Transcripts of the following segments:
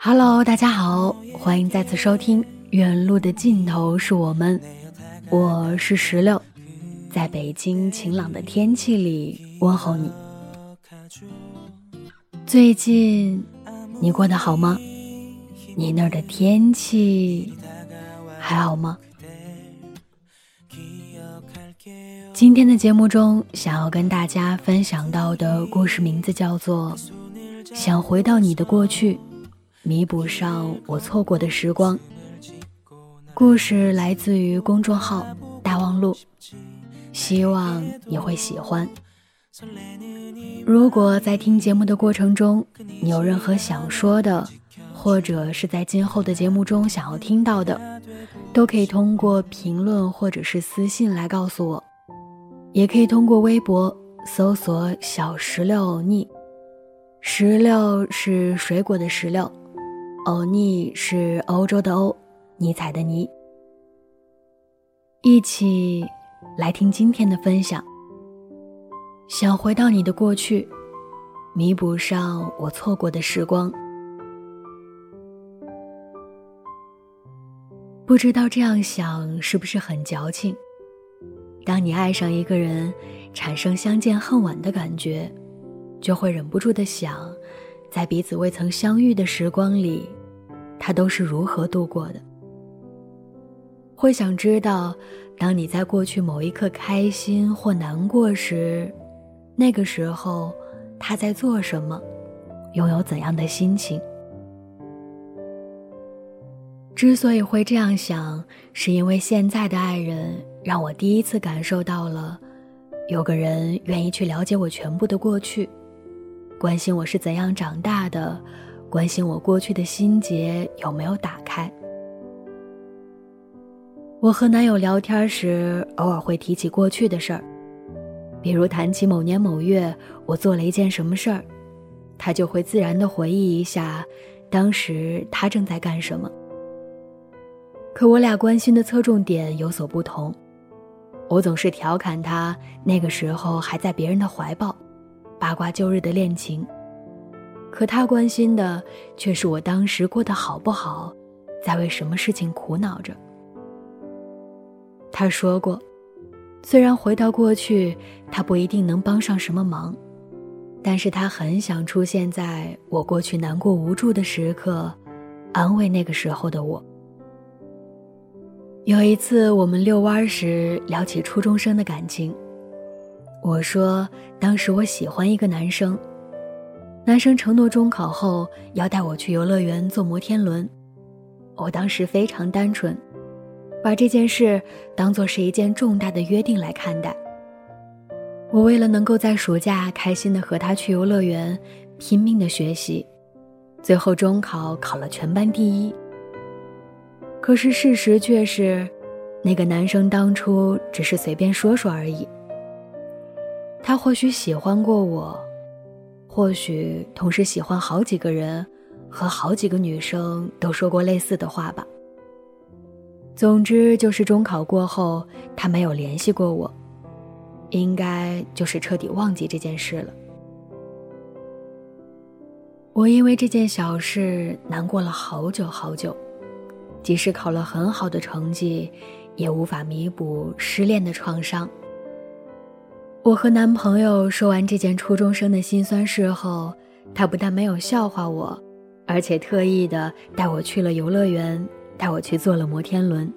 Hello，大家好，欢迎再次收听《 远路的尽头是我们》，我是石榴，在北京晴朗的天气里问候你。最近你过得好吗？你那儿的天气还好吗？今天的节目中，想要跟大家分享到的故事名字叫做《想回到你的过去，弥补上我错过的时光》。故事来自于公众号“大望路”，希望你会喜欢。如果在听节目的过程中，你有任何想说的，或者是在今后的节目中想要听到的，都可以通过评论或者是私信来告诉我。也可以通过微博搜索“小石榴欧尼”，石榴是水果的石榴，欧尼是欧洲的欧，尼采的尼。一起来听今天的分享。想回到你的过去，弥补上我错过的时光。不知道这样想是不是很矫情？当你爱上一个人，产生相见恨晚的感觉，就会忍不住的想，在彼此未曾相遇的时光里，他都是如何度过的。会想知道，当你在过去某一刻开心或难过时，那个时候他在做什么，拥有怎样的心情。之所以会这样想，是因为现在的爱人。让我第一次感受到了，有个人愿意去了解我全部的过去，关心我是怎样长大的，关心我过去的心结有没有打。我和男友聊天时，偶尔会提起过去的事儿，比如谈起某年某月我做了一件什么事儿，他就会自然的回忆一下，当时他正在干什么。可我俩关心的侧重点有所不同。我总是调侃他那个时候还在别人的怀抱，八卦旧日的恋情。可他关心的却是我当时过得好不好，在为什么事情苦恼着。他说过，虽然回到过去，他不一定能帮上什么忙，但是他很想出现在我过去难过无助的时刻，安慰那个时候的我。有一次，我们遛弯时聊起初中生的感情。我说，当时我喜欢一个男生，男生承诺中考后要带我去游乐园坐摩天轮。我当时非常单纯，把这件事当做是一件重大的约定来看待。我为了能够在暑假开心的和他去游乐园，拼命的学习，最后中考考了全班第一。可是事实却是，那个男生当初只是随便说说而已。他或许喜欢过我，或许同时喜欢好几个人，和好几个女生都说过类似的话吧。总之就是中考过后，他没有联系过我，应该就是彻底忘记这件事了。我因为这件小事难过了好久好久，即使考了很好的成绩，也无法弥补失恋的创伤。我和男朋友说完这件初中生的辛酸事后，他不但没有笑话我，而且特意的带我去了游乐园，带我去坐了摩天轮，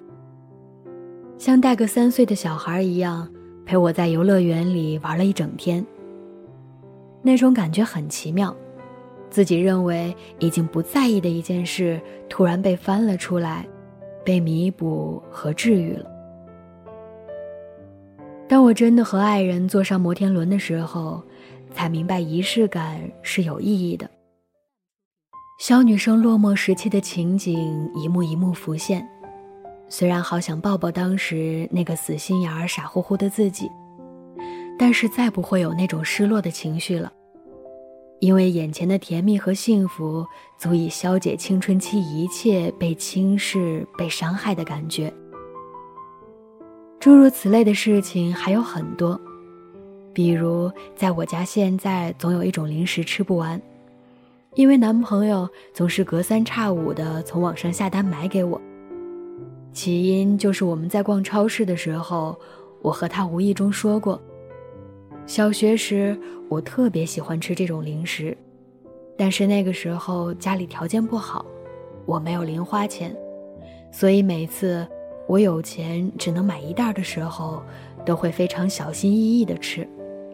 像带个三岁的小孩一样陪我在游乐园里玩了一整天。那种感觉很奇妙。自己认为已经不在意的一件事，突然被翻了出来，被弥补和治愈了。当我真的和爱人坐上摩天轮的时候，才明白仪式感是有意义的。小女生落寞时期的情景一幕一幕浮现，虽然好想抱抱当时那个死心眼儿、傻乎乎的自己，但是再不会有那种失落的情绪了。因为眼前的甜蜜和幸福足以消解青春期一切被轻视、被伤害的感觉。诸如此类的事情还有很多，比如在我家现在总有一种零食吃不完，因为男朋友总是隔三差五的从网上下单买给我。起因就是我们在逛超市的时候，我和他无意中说过。小学时，我特别喜欢吃这种零食，但是那个时候家里条件不好，我没有零花钱，所以每次我有钱只能买一袋的时候，都会非常小心翼翼的吃，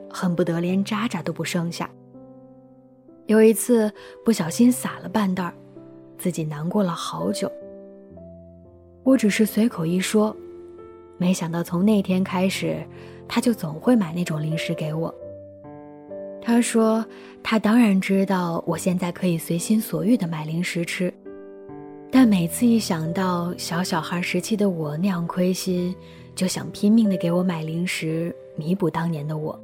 恨不得连渣渣都不剩下。有一次不小心撒了半袋儿，自己难过了好久。我只是随口一说，没想到从那天开始。他就总会买那种零食给我。他说：“他当然知道我现在可以随心所欲的买零食吃，但每次一想到小小孩时期的我那样亏心，就想拼命的给我买零食，弥补当年的我。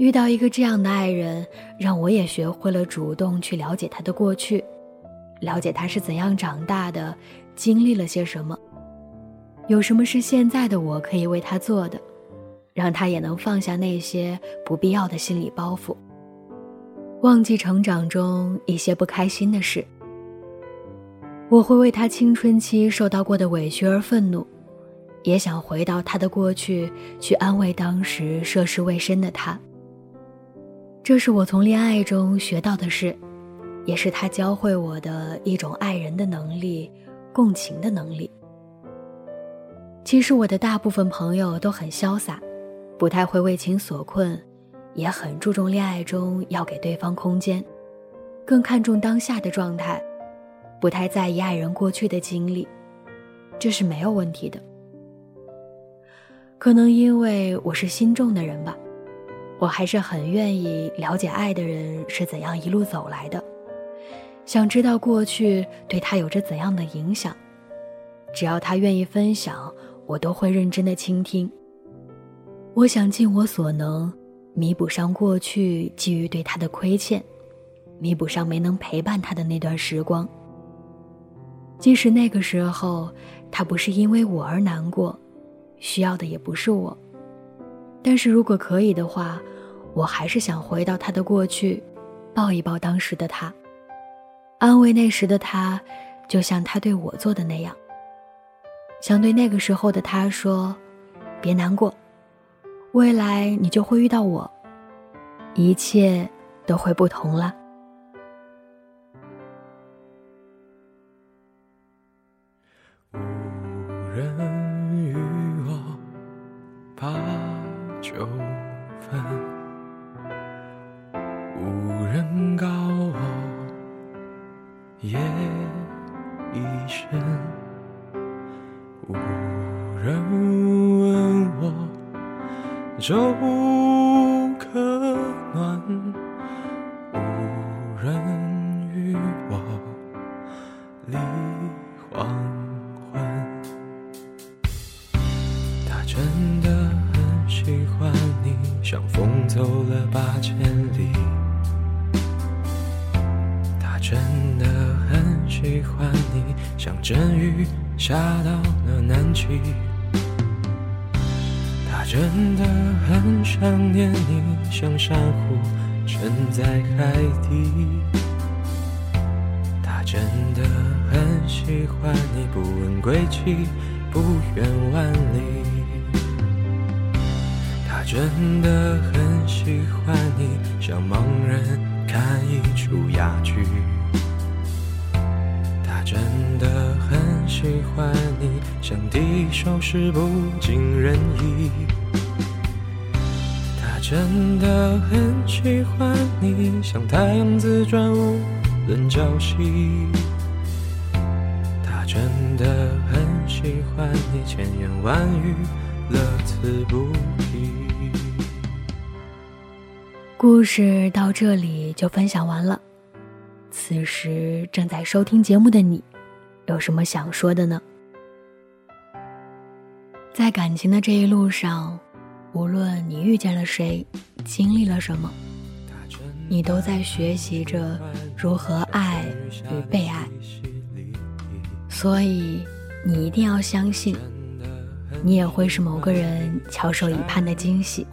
遇到一个这样的爱人，让我也学会了主动去了解他的过去，了解他是怎样长大的，经历了些什么。”有什么是现在的我可以为他做的，让他也能放下那些不必要的心理包袱，忘记成长中一些不开心的事。我会为他青春期受到过的委屈而愤怒，也想回到他的过去去安慰当时涉世未深的他。这是我从恋爱中学到的事，也是他教会我的一种爱人的能力，共情的能力。其实我的大部分朋友都很潇洒，不太会为情所困，也很注重恋爱中要给对方空间，更看重当下的状态，不太在意爱人过去的经历，这是没有问题的。可能因为我是心重的人吧，我还是很愿意了解爱的人是怎样一路走来的，想知道过去对他有着怎样的影响，只要他愿意分享。我都会认真的倾听。我想尽我所能，弥补上过去基于对他的亏欠，弥补上没能陪伴他的那段时光。即使那个时候他不是因为我而难过，需要的也不是我，但是如果可以的话，我还是想回到他的过去，抱一抱当时的他，安慰那时的他，就像他对我做的那样。想对那个时候的他说：“别难过，未来你就会遇到我，一切都会不同了。”夜已深。无人问我粥真的很喜欢你，像阵雨。下到了南极，他真的很想念你，像珊瑚沉在海底。他真的很喜欢你，不问归期，不远万里。他真的很喜欢你，像盲人看一出哑剧。他真的很喜欢你，像第一首诗不尽人意。他真的很喜欢你，像太阳自转无论朝夕。他真的很喜欢你，千言万语乐此不疲。故事到这里就分享完了。此时正在收听节目的你，有什么想说的呢？在感情的这一路上，无论你遇见了谁，经历了什么，你都在学习着如何爱与被爱。所以，你一定要相信，你也会是某个人翘首以盼的惊喜。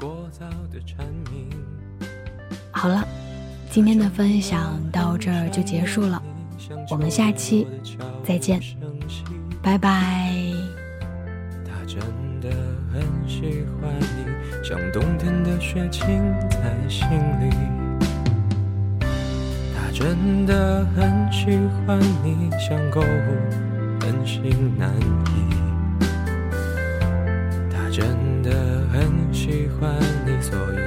好了，今天的分享到这儿就结束了，我们下期再见，拜拜。他真的很喜欢你，像冬天的雪浸在心里。他真的很喜欢你，像购物很心难移。他真的很喜欢你，所以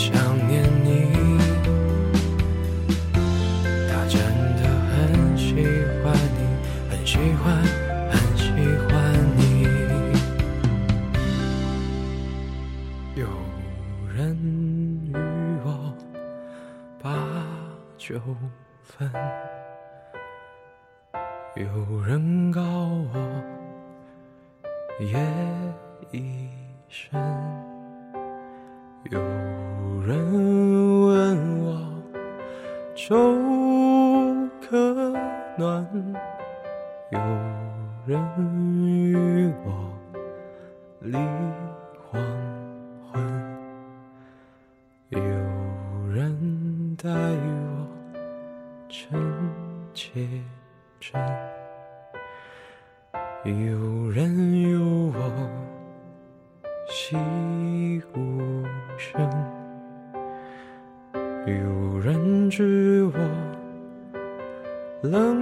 想念你，他真的很喜欢你，很喜欢，很喜欢你。有人与我把酒分，有人告我夜已深，有粥可暖，有人与我立黄昏，有人待我真切真，有人有我心冷